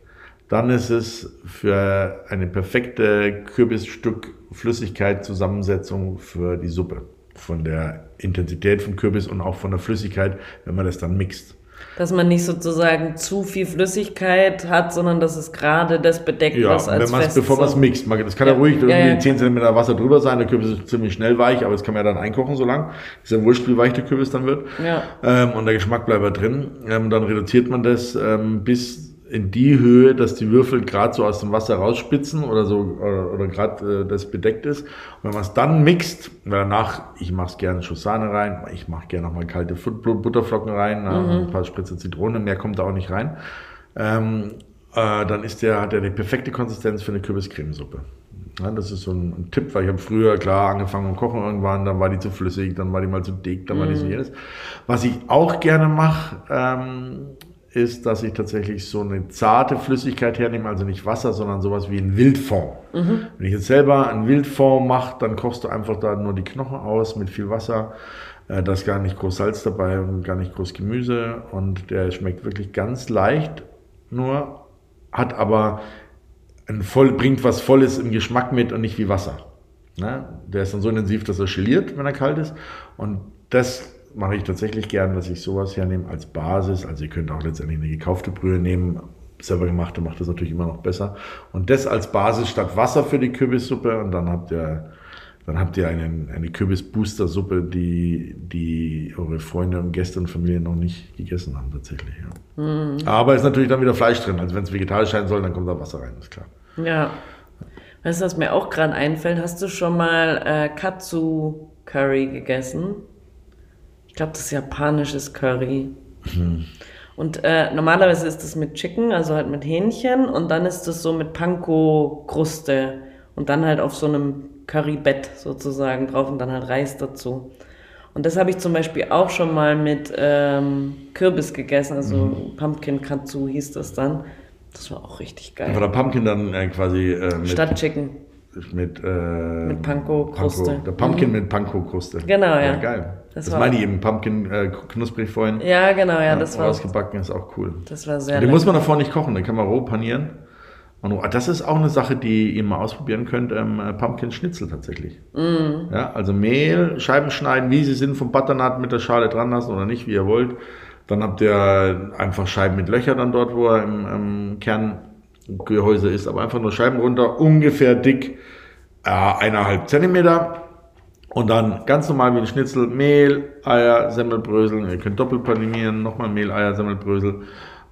dann ist es für eine perfekte Kürbisstück Flüssigkeit Zusammensetzung für die Suppe. Von der Intensität vom Kürbis und auch von der Flüssigkeit, wenn man das dann mixt. Dass man nicht sozusagen zu viel Flüssigkeit hat, sondern dass es gerade das bedeckt, Ja, was als wenn fest bevor man es mixt. Das kann ja, Ja, ruhig irgendwie ja. 10 cm Wasser drüber sein, der Kürbis ist ziemlich schnell weich, aber das kann man ja dann einkochen so lang. Ist ja wurscht, wie weich der Kürbis dann wird. Ja. Ähm, und der Geschmack bleibt drin. Ähm, dann reduziert man das ähm, bis in die Höhe, dass die Würfel gerade so aus dem Wasser rausspitzen oder so oder, oder gerade äh, das bedeckt ist. Und wenn man es dann mixt, weil danach, ich mache es gerne Schuss Sahne rein, ich mache gerne nochmal kalte Butterflocken rein, äh, ein paar Spritze Zitrone, mehr kommt da auch nicht rein. Ähm, äh, dann ist der, hat er die perfekte Konsistenz für eine Kürbiscremesuppe. Ja, das ist so ein, ein Tipp, weil ich habe früher klar angefangen mit Kochen irgendwann, dann war die zu flüssig, dann war die mal zu dick, dann war die so jenes. Was ich auch gerne mache, ähm, ist, dass ich tatsächlich so eine zarte Flüssigkeit hernehme, also nicht Wasser, sondern sowas wie ein Wildfond. Wenn ich jetzt selber einen Wildfond mache, dann kochst du einfach da nur die Knochen aus mit viel Wasser. Äh, Da ist gar nicht groß Salz dabei und gar nicht groß Gemüse und der schmeckt wirklich ganz leicht, nur hat aber ein voll, bringt was Volles im Geschmack mit und nicht wie Wasser. Ne? Der ist dann so intensiv, dass er geliert, wenn er kalt ist. Und das mache ich tatsächlich gern, dass ich sowas hernehme als Basis. Also ihr könnt auch letztendlich eine gekaufte Brühe nehmen. Selber gemachte macht das natürlich immer noch besser. Und das als Basis statt Wasser für die Kürbissuppe. Und dann habt ihr, dann habt ihr einen, eine Kürbis-Booster-Suppe, die, die eure Freunde und Gäste und Familie noch nicht gegessen haben, tatsächlich. Ja. Aber ist natürlich dann wieder Fleisch drin. Also wenn es vegetarisch sein soll, dann kommt da Wasser rein, ist klar. Ja. Weißt du, was mir auch gerade einfällt? Hast du schon mal äh, Katsu Curry gegessen? Ich glaube, das ist japanisches Curry. Und äh, normalerweise ist das mit Chicken, also halt mit Hähnchen, und dann ist das so mit Panko-Kruste und dann halt auf so einem Currybett sozusagen drauf und dann halt Reis dazu. Und das habe ich zum Beispiel auch schon mal mit ähm, Kürbis gegessen, also Pumpkin Katsu hieß das dann. Das war auch richtig geil. War der Pumpkin dann äh, quasi äh, mit, Statt Chicken. mit, äh, Mit Panko-Kruste. Der Pumpkin mit Panko-Kruste. Genau, ja. geil. Das Das, war- meine ich eben. Pumpkin äh, knusprig vorhin. Ja, genau, ja, das war, Ausgebacken ist auch cool. das war sehr Den muss man davor nicht kochen, den kann man roh panieren. Und roh- das ist auch eine Sache, die ihr mal ausprobieren könnt. Ähm, äh, Pumpkin Schnitzel tatsächlich. Mm. Ja, also Mehl, Scheiben schneiden, wie sie sind, vom Butternut mit der Schale dran lassen oder nicht, wie ihr wollt. Dann habt ihr einfach Scheiben mit Löcher dann dort, wo er im, im Kerngehäuse ist, aber einfach nur Scheiben runter, ungefähr dick, äh, eineinhalb Zentimeter. Und dann ganz normal wie ein Schnitzel, Mehl, Eier, Semmelbrösel. Ihr könnt doppelt paninieren, nochmal Mehl, Eier, Semmelbrösel.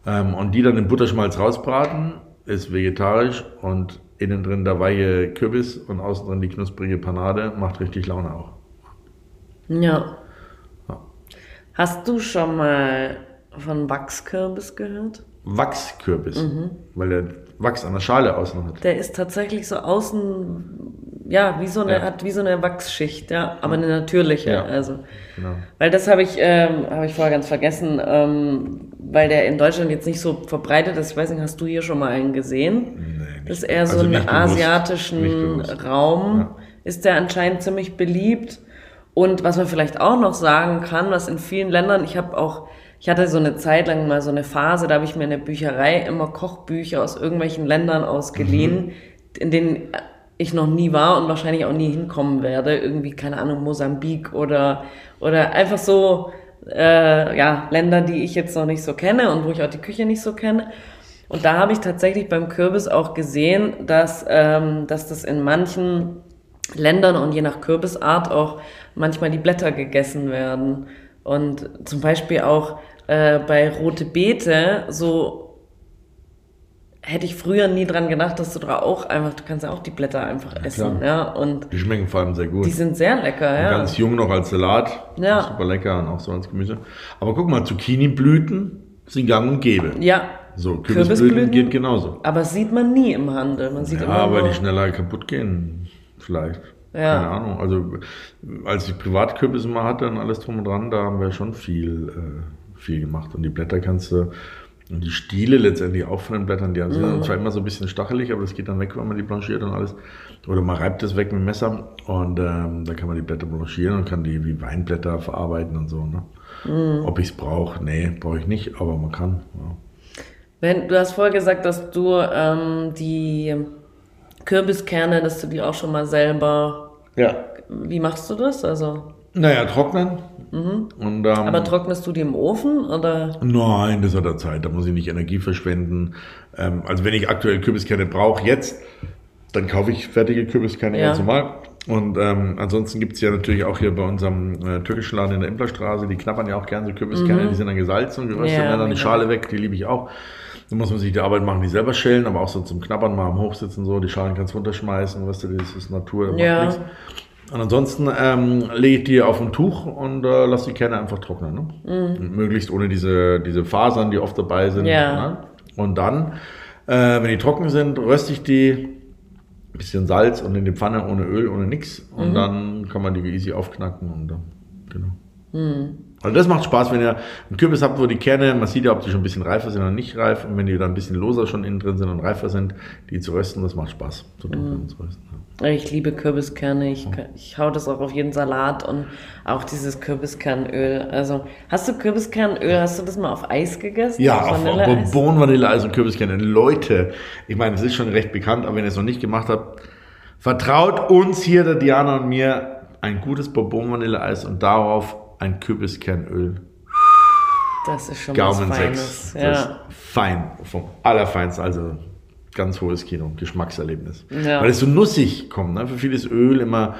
Ähm, und die dann im Butterschmalz rausbraten. Ist vegetarisch und innen drin der weiche Kürbis und außen drin die knusprige Panade. Macht richtig Laune auch. Ja. Ja. Hast du schon mal von Wachskürbis gehört? Wachskürbis, Mhm. weil der Wachs an der Schale außen hat. Der ist tatsächlich so außen, ja, wie so eine, Ja. hat wie so eine Wachsschicht, ja, aber eine natürliche, Ja. also. Genau. Weil das habe ich, ähm, habe ich vorher ganz vergessen, ähm, weil der in Deutschland jetzt nicht so verbreitet ist. Ich weiß nicht, hast du hier schon mal einen gesehen? Nee, nicht- Das ist eher so also. Nicht asiatischen. Raum Ja. ist der anscheinend ziemlich beliebt. Und was man vielleicht auch noch sagen kann, was in vielen Ländern, ich habe auch, ich hatte so eine Zeit lang mal so eine Phase, da habe ich mir in der Bücherei immer Kochbücher aus irgendwelchen Ländern ausgeliehen, Mhm. in denen ich noch nie war und wahrscheinlich auch nie hinkommen werde. Irgendwie, keine Ahnung, Mosambik oder, oder einfach so, äh, ja, Länder, die ich jetzt noch nicht so kenne und wo ich auch die Küche nicht so kenne. Und da habe ich tatsächlich beim Kürbis auch gesehen, dass, ähm, dass das in manchen Ländern und je nach Kürbisart auch manchmal die Blätter gegessen werden. Und zum Beispiel auch äh, bei rote Beete, so hätte ich früher nie dran gedacht, dass du da auch einfach, du kannst ja auch die Blätter einfach essen, ja. Und Die schmecken vor allem sehr gut. die sind sehr lecker, ja. Ganz jung noch als Salat. Ja. Super lecker und auch so als Gemüse. Aber guck mal, Zucchini-Blüten sind gang und gäbe. Ja. So, Kürbisblüten geht genauso. Aber sieht man nie im Handel. Man sieht Ja, immer weil die schneller kaputt gehen, vielleicht. Ja. Keine Ahnung. Also, als ich Privatkürbisse mal hatte und alles drum und dran, da haben wir schon viel, äh, viel gemacht. Und die Blätter kannst du Und die Stiele letztendlich auch von den Blättern, die sind mhm. zwar immer so ein bisschen stachelig, aber das geht dann weg, wenn man die blanchiert und alles. Oder man reibt das weg mit dem Messer und ähm, dann kann man die Blätter blanchieren und kann die wie Weinblätter verarbeiten und so. Ne? Mhm. Ob ich es brauche? Nee, brauche ich nicht, aber man kann. Ja. Wenn, du hast vorher gesagt, dass du ähm, die Kürbiskerne, dass du die auch schon mal selber. Ja. Wie machst du das? Also. Naja, trocknen. Mhm. Und, ähm, Aber trocknest du die im Ofen oder? Nein, das hat er Zeit. Da muss ich nicht Energie verschwenden. Ähm, also wenn ich aktuell Kürbiskerne brauche jetzt, dann kaufe ich fertige Kürbiskerne ja. ganz normal. Und ähm, ansonsten gibt's ja natürlich auch hier bei unserem äh, türkischen Laden in der Implerstraße, die knappern ja auch gerne so Kürbiskerne, mhm. die sind dann gesalzen und geröstet, ja, dann die Schale weg, die liebe ich auch. Dann muss man sich die Arbeit machen, die selber schälen, aber auch so zum Knabbern mal am Hochsitzen so, die Schalen kannst du runterschmeißen, weißt du, das ist Natur, das ja. macht nichts. Und ansonsten ähm, lege ich die auf ein Tuch und äh, lasse die Kerne einfach trocknen. Ne? Mhm. Möglichst ohne diese, diese Fasern, die oft dabei sind. Ja. Ne? Und dann, äh, wenn die trocken sind, röste ich die bisschen Salz und in die Pfanne ohne Öl, ohne nix. Und mhm. dann kann man die easy aufknacken und dann, genau. Mhm. Also das macht Spaß, wenn ihr einen Kürbis habt, wo die Kerne, man sieht ja, ob die schon ein bisschen reifer sind oder nicht reif. Und wenn die dann ein bisschen loser schon innen drin sind und reifer sind, die zu rösten, das macht Spaß. Zu mhm. zu rösten, ja. Ich liebe Kürbiskerne. Ich, ich hau das auch auf jeden Salat und auch dieses Kürbiskernöl. Also, hast du Kürbiskernöl, hast du das mal auf Eis gegessen? Ja, auf, auf Bourbon, Vanilleeis und Kürbiskerne. Leute, ich meine, es ist schon recht bekannt, aber wenn ihr es noch nicht gemacht habt, vertraut uns hier, der Diana und mir, ein gutes Bourbon Vanilleeis und darauf ein Kürbiskernöl. Das ist schon Gaumen was Feines. Ja. Das ist fein, vom Allerfeinsten, also ganz hohes Kino, Geschmackserlebnis. Ja. Weil es so nussig kommt, ne? Für vieles Öl immer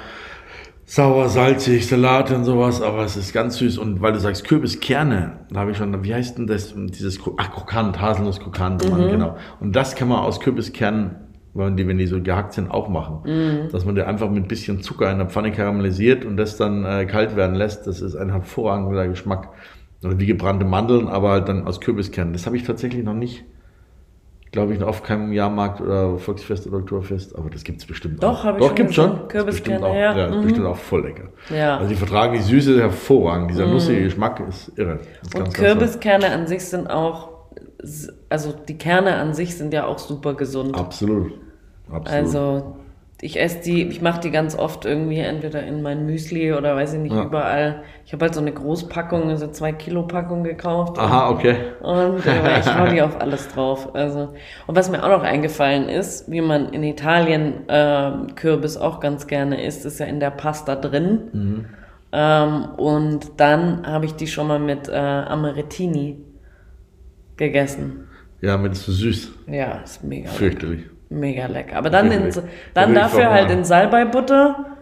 sauer, salzig, Salate und sowas, aber es ist ganz süß. Und weil du sagst Kürbiskerne, da habe ich schon, wie heißt denn das, dieses, ach, krokant, Haselnuss-Krokant, mhm. genau. Und das kann man aus Kürbiskernen wollen die, wenn die so gehackt sind, auch machen. Mhm. Dass man die einfach mit ein bisschen Zucker in der Pfanne karamellisiert und das dann äh, kalt werden lässt. Das ist ein hervorragender Geschmack. Oder wie gebrannte Mandeln, aber halt dann aus Kürbiskernen. Das habe ich tatsächlich noch nicht, glaube ich, auf keinem Jahrmarkt oder Volksfest oder Oktoberfest, aber das gibt es bestimmt Doch, habe ich Doch, gibt's schon. Kürbiskerne, auch, ja. ja mhm. bestimmt auch voll lecker. Ja. Also die vertragen die Süße hervorragend. Dieser mhm. nussige Geschmack ist irre. Ist und ganz, Kürbiskerne ganz an sich sind auch, also die Kerne an sich sind ja auch super gesund. Absolut. Absolut. Also ich esse die, ich mache die ganz oft irgendwie entweder in mein Müsli oder weiß ich nicht, ja. überall. Ich habe halt so eine Großpackung, also zwei Kilo Packung gekauft. Aha, okay. Und äh, ich hau die auf alles drauf. Also und was mir auch noch eingefallen ist, wie man in Italien äh, Kürbis auch ganz gerne isst, ist ja in der Pasta drin. Mhm. Ähm, und dann habe ich die schon mal mit äh, Amarettini gegessen. Ja, mit so süß. Ja, ist mega. Fürchterlich. Lecker. Mega lecker. Aber dann, in, dann dafür halt in Salbei-Butter.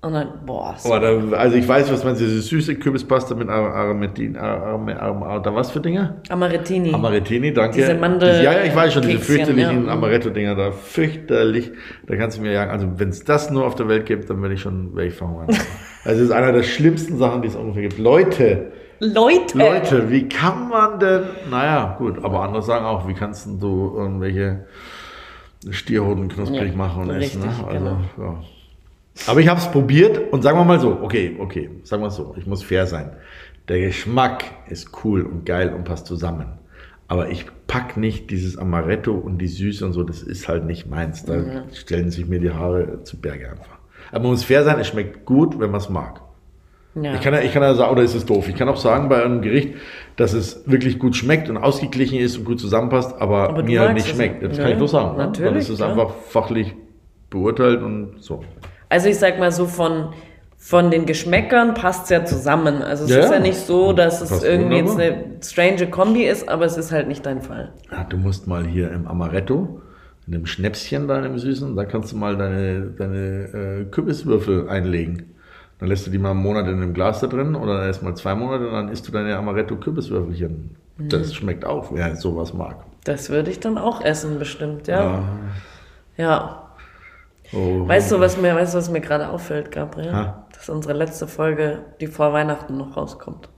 Und dann, boah. So. Oh, da, also ich weiß, was man diese süße Kürbispasta mit Arametin, da was für Dinge? Amarettini. Amarettini, danke. Diese Mandel. Ja, ja, ich weiß schon, diese fürchterlichen ja. Amaretto-Dinger da, fürchterlich. Da kannst du mir sagen, also wenn es das nur auf der Welt gibt, dann werde ich schon, werde ich verhungern. also das ist einer der schlimmsten Sachen, die es ungefähr gibt. Leute, Leute. Leute, wie kann man denn, naja, gut, aber andere sagen auch, wie kannst du irgendwelche Stierhoden knusprig ja, machen und richtig, essen. Ne? Also, genau. ja. Aber ich habe es probiert und sagen wir mal so, okay, okay, sagen wir es so, ich muss fair sein. Der Geschmack ist cool und geil und passt zusammen. Aber ich pack nicht dieses Amaretto und die Süße und so, das ist halt nicht meins. Da mhm. stellen sich mir die Haare zu Berge einfach. Aber man muss fair sein, es schmeckt gut, wenn man es mag. Ja. Ich kann ja, ich kann ja sagen, oder ist es doof? Ich kann auch sagen bei einem Gericht, dass es wirklich gut schmeckt und ausgeglichen ist und gut zusammenpasst, aber, aber mir nicht schmeckt. Das ja, kann ich doch sagen. Natürlich. Ne? Dann ist es einfach fachlich beurteilt und so. Also ich sag mal so von, von den Geschmäckern passt es ja zusammen. Also es ja, ist ja nicht so, dass es irgendwie wunderbar. jetzt eine strange Kombi ist, aber es ist halt nicht dein Fall. Ja, du musst mal hier im Amaretto, in dem Schnäpschen da Süßen, da kannst du mal deine, deine äh, Kürbiswürfel einlegen. Dann lässt du die mal einen Monat in einem Glas da drin oder erst mal zwei Monate und dann isst du deine Amaretto-Kürbiswürfelchen. Mhm. Das schmeckt auch, wer sowas mag. Das würde ich dann auch essen, bestimmt, ja. Ja. ja. Oh. Weißt du, was mir, weißt du, was mir gerade auffällt, Gabriel? Ha? Dass unsere letzte Folge, die vor Weihnachten noch rauskommt.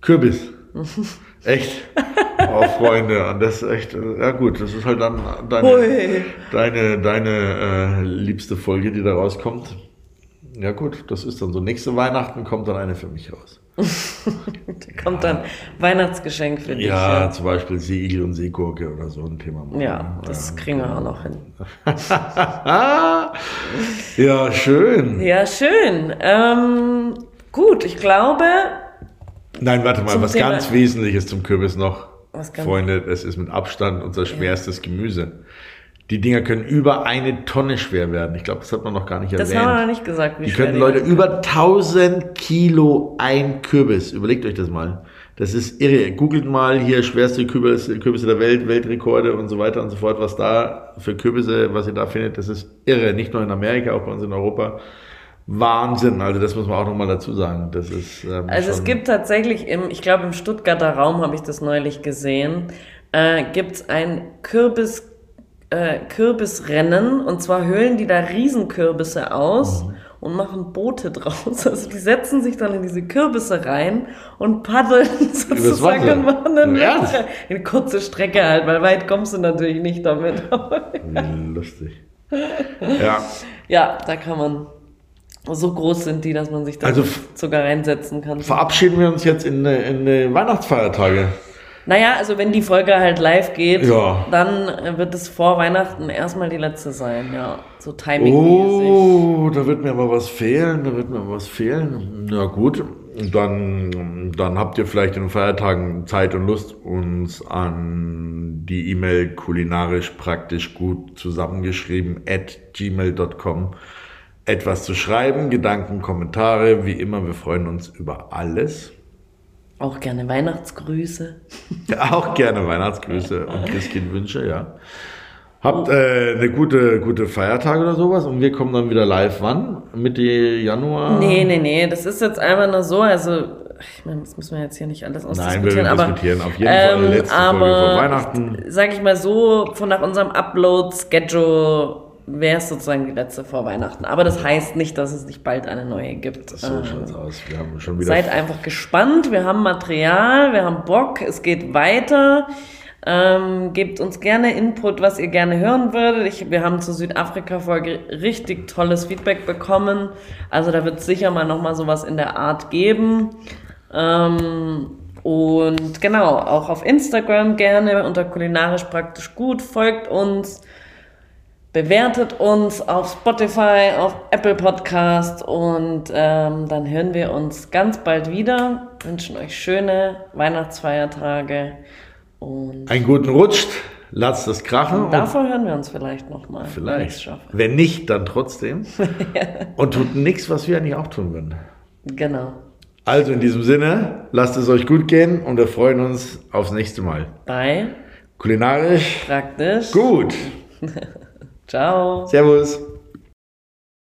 Kürbis. echt? Oh, Freunde, und das ist echt, ja gut, das ist halt dann deine, deine, deine äh, liebste Folge, die da rauskommt. Ja gut, das ist dann so. Nächste Weihnachten kommt dann eine für mich raus. da kommt dann Weihnachtsgeschenk für dich. Ja, Ja, zum Beispiel Seeigel und Seegurke oder so ein Thema. machen. ja das kriegen wir auch noch hin. ja, schön. Ja, schön. Ähm, gut, ich glaube, Nein, warte mal, was Thema- ganz Wesentliches zum Kürbis noch. Was Freunde, es ist mit Abstand unser schwerstes Gemüse. Die Dinger können über eine Tonne schwer werden. Ich glaube, das hat man noch gar nicht das erwähnt. haben wir noch nicht gesagt. Wie Die können Leute über 1000 Kilo ein Kürbis. Überlegt euch das mal. Das ist irre. Googelt mal hier schwerste Kürbisse, Kürbisse der Welt, Weltrekorde und so weiter und so fort. Was da für Kürbisse, was ihr da findet, das ist irre. Nicht nur in Amerika, auch bei uns in Europa. Wahnsinn. Also das muss man auch nochmal dazu sagen. Das ist ähm, Also es gibt tatsächlich im, ich glaube im Stuttgarter Raum habe ich das neulich gesehen, äh, gibt es ein Kürbis, äh, Kürbisrennen und zwar höhlen die da Riesenkürbisse aus Mhm. und machen Boote draus. Also die setzen sich dann in diese Kürbisse rein und paddeln sozusagen und machen dann Ernst? eine kurze Strecke halt, weil weit kommst du natürlich nicht damit. Lustig. Ja, ja, da kann man, so groß sind die, dass man sich da Also sogar reinsetzen kann. verabschieden wir uns jetzt in, äh, in die Weihnachtsfeiertage. Naja, also wenn die Folge halt live geht, Ja. dann äh, wird es vor Weihnachten erstmal die letzte sein, ja. So timingmäßig. Oh, da wird mir aber was fehlen, da wird mir was fehlen. Na gut, dann, dann habt ihr vielleicht in den Feiertagen Zeit und Lust, uns an die E-Mail kulinarisch praktisch gut zusammengeschrieben at gmail.com etwas zu schreiben, Gedanken, Kommentare, wie immer, wir freuen uns über alles. Auch gerne Weihnachtsgrüße. Auch gerne Weihnachtsgrüße und Christkindwünsche, ja. Habt äh, eine gute, gute Feiertage oder sowas und wir kommen dann wieder live wann? Mitte Januar? Nee, nee, nee, das ist jetzt einfach nur so, also ich meine, das müssen wir jetzt hier nicht alles Nein, ausdiskutieren, wir aber diskutieren auf jeden Fall die letzte Folge aber vor Weihnachten. Sag ich mal so, von nach unserem Upload-Schedule wäre es sozusagen die letzte vor Weihnachten. Aber das heißt nicht, dass es nicht bald eine neue gibt. So Ähm, schaut's aus. Wir haben schon wieder. Seid einfach gespannt. Wir haben Material, wir haben Bock, es geht weiter. Ähm, gebt uns gerne Input, was ihr gerne hören würdet. Ich, wir haben zur Südafrika-Folge richtig tolles Feedback bekommen. Also da wird sicher mal nochmal sowas in der Art geben. Ähm, und genau, auch auf Instagram gerne unter kulinarisch praktisch gut. Folgt uns, bewertet uns auf Spotify, auf Apple Podcast und ähm, dann hören wir uns ganz bald wieder. Wünschen euch schöne Weihnachtsfeiertage und Einen guten Rutsch, lasst es krachen. und davor hören wir uns vielleicht nochmal. vielleicht. Wenn nicht, dann trotzdem. Und tut nichts, was wir eigentlich auch tun würden. Genau. Also in diesem Sinne, lasst es euch gut gehen und wir freuen uns aufs nächste Mal. Bye. Kulinarisch Praktisch. gut. Ciao. Servus.